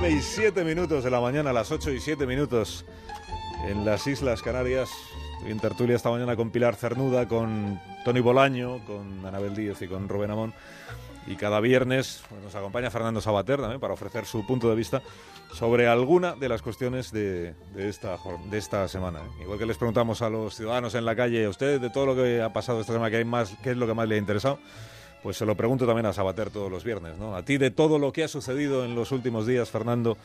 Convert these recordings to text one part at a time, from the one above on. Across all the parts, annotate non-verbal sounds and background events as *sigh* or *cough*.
9 y 7 minutos de la mañana, a las 8 y 7 minutos en las Islas Canarias. Estoy en tertulia esta mañana con Pilar Cernuda, con Tony Bolaño, con Anabel Díez y con Rubén Amón. Y cada viernes pues, nos acompaña Fernando Sabater también para ofrecer su punto de vista sobre alguna de las cuestiones de, de esta, de esta semana. ¿eh? Igual que les preguntamos a los ciudadanos en la calle, a ustedes de todo lo que ha pasado esta semana, ¿qué, hay más, qué es lo que más le ha interesado? Pues se lo pregunto también a Sabater todos los viernes, ¿no? A ti de todo lo que ha sucedido en los últimos días, Fernando,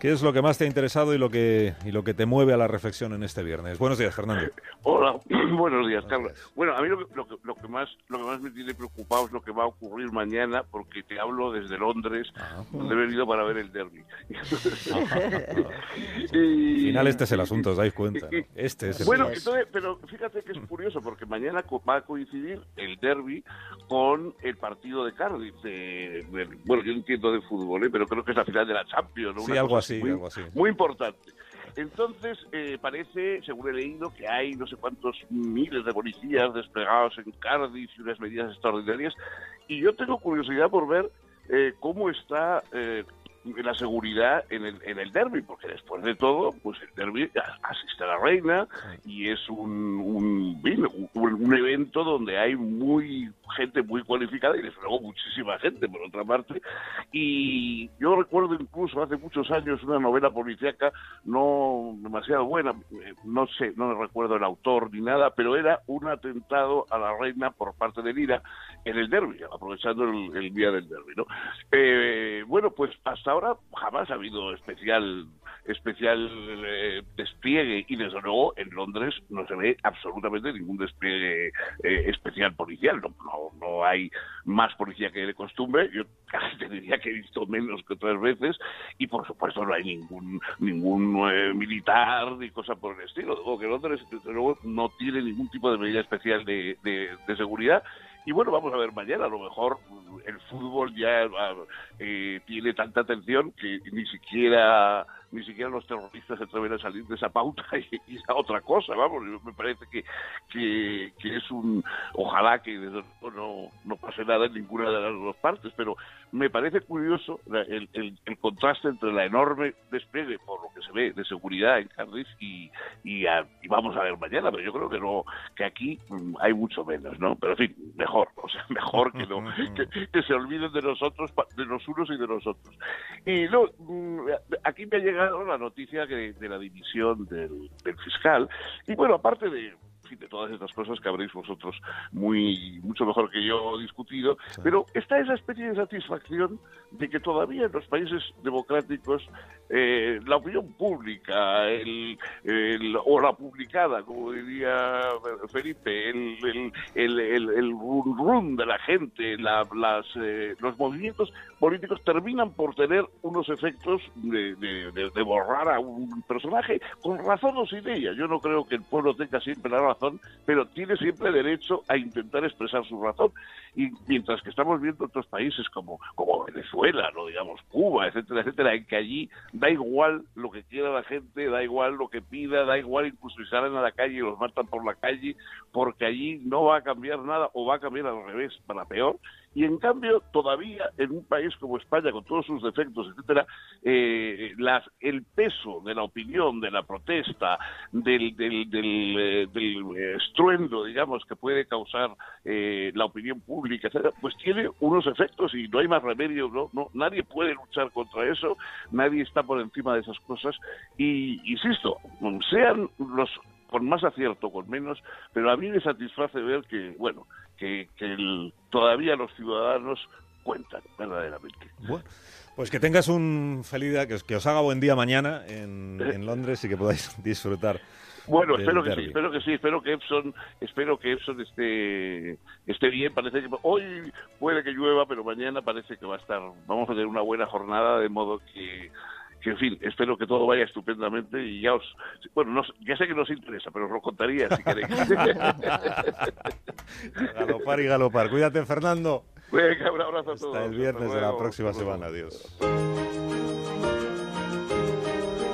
¿Qué es lo que más te ha interesado y lo que, y lo que te mueve a la reflexión en este viernes? Buenos días, Fernando. *laughs* Hola, *clears throat* buenos días, Carlos. Bueno, a mí lo que, lo, que, lo, que, más, lo que más me tiene preocupado es lo que va a ocurrir mañana, porque te hablo desde Londres, ah, donde he venido para ver el derby. *laughs* *laughs* y, final este es el asunto, os dais cuenta. ¿no? Este es el Bueno, entonces, pero fíjate que es curioso, porque mañana va a coincidir el derby con el partido de Cardiff. De, de, bueno, yo entiendo de fútbol, ¿eh? pero creo que es la final de la Champions. ¿no? Sí, algo así. Muy, algo así. muy importante. Entonces, eh, parece, según he leído, que hay no sé cuántos miles de policías desplegados en Cardiff y unas medidas extraordinarias. Y yo tengo curiosidad por ver eh, cómo está eh, la seguridad en el, en el derby, porque después de todo, pues el derby asiste a la reina y es un, un, un, un evento donde hay muy gente muy cualificada y desde luego muchísima gente por otra parte y yo recuerdo incluso hace muchos años una novela policíaca no demasiado buena no sé no recuerdo el autor ni nada pero era un atentado a la reina por parte de Lira en el derby aprovechando el, el día del derby ¿no? Eh, pues hasta ahora jamás ha habido especial especial eh, despliegue. Y desde luego en Londres no se ve absolutamente ningún despliegue eh, especial policial. No, no, hay más policía que de costumbre. Yo casi te diría que he visto menos que otras veces. Y por supuesto no hay ningún ningún eh, militar ni cosa por el estilo. Digo que Londres desde luego no tiene ningún tipo de medida especial de, de seguridad. Y bueno, vamos a ver mañana, a lo mejor el fútbol ya eh, tiene tanta atención que ni siquiera ni siquiera los terroristas se atreven a salir de esa pauta *laughs* y, y a otra cosa, vamos, me parece que, que, que es un, ojalá que no, no pase nada en ninguna de las dos partes, pero me parece curioso el, el, el contraste entre la enorme despliegue, por lo que se ve, de seguridad en Cardiff y, y, a, y, vamos a ver mañana, pero yo creo que no, que aquí hay mucho menos, ¿no? Pero en fin, mejor, o sea, *laughs* mejor que no, *laughs* que, que se olviden de nosotros, de los unos y de los otros. Y no, aquí me ha llegado la noticia que, de la dimisión del, del, fiscal. Y bueno, aparte de, de todas estas cosas que habréis vosotros muy mucho mejor que yo discutido, sí. pero está esa especie de satisfacción de que todavía en los países democráticos eh, la opinión pública el, el, o la publicada, como diría Felipe, el, el, el, el, el run, run de la gente, la, las, eh, los movimientos políticos terminan por tener unos efectos de, de, de, de, borrar a un personaje con razón o sin ella. Yo no creo que el pueblo tenga siempre la razón, pero tiene siempre derecho a intentar expresar su razón. Y mientras que estamos viendo otros países como, como Venezuela, no digamos Cuba, etcétera, etcétera, en que allí da igual lo que quiera la gente, da igual lo que pida, da igual incluso si salen a la calle y los matan por la calle, porque allí no va a cambiar nada o va a cambiar al revés, para peor. Y en cambio, todavía en un país como España, con todos sus defectos, etcétera, eh, las, el peso de la opinión, de la protesta, del, del, del, eh, del estruendo, digamos, que puede causar eh, la opinión pública, etcétera, pues tiene unos efectos y no hay más remedio, ¿no? no nadie puede luchar contra eso, nadie está por encima de esas cosas. Y insisto, sean los con más acierto, con menos, pero a mí me satisface ver que, bueno, que, que el, todavía los ciudadanos cuentan verdaderamente. Bueno. Pues que tengas un feliz día, que os, que os haga buen día mañana en, en Londres y que podáis *laughs* disfrutar. Bueno, espero que derby. sí, espero que sí, espero que Epson, espero que Epson esté, esté bien. Parece que hoy puede que llueva, pero mañana parece que va a estar, vamos a tener una buena jornada, de modo que que en fin, espero que todo vaya estupendamente y ya os, bueno, no, ya sé que nos interesa, pero os lo contaría si queréis. *laughs* galopar y galopar. Cuídate, Fernando. Venga, un abrazo a todos. Hasta el viernes de la próxima semana. Adiós.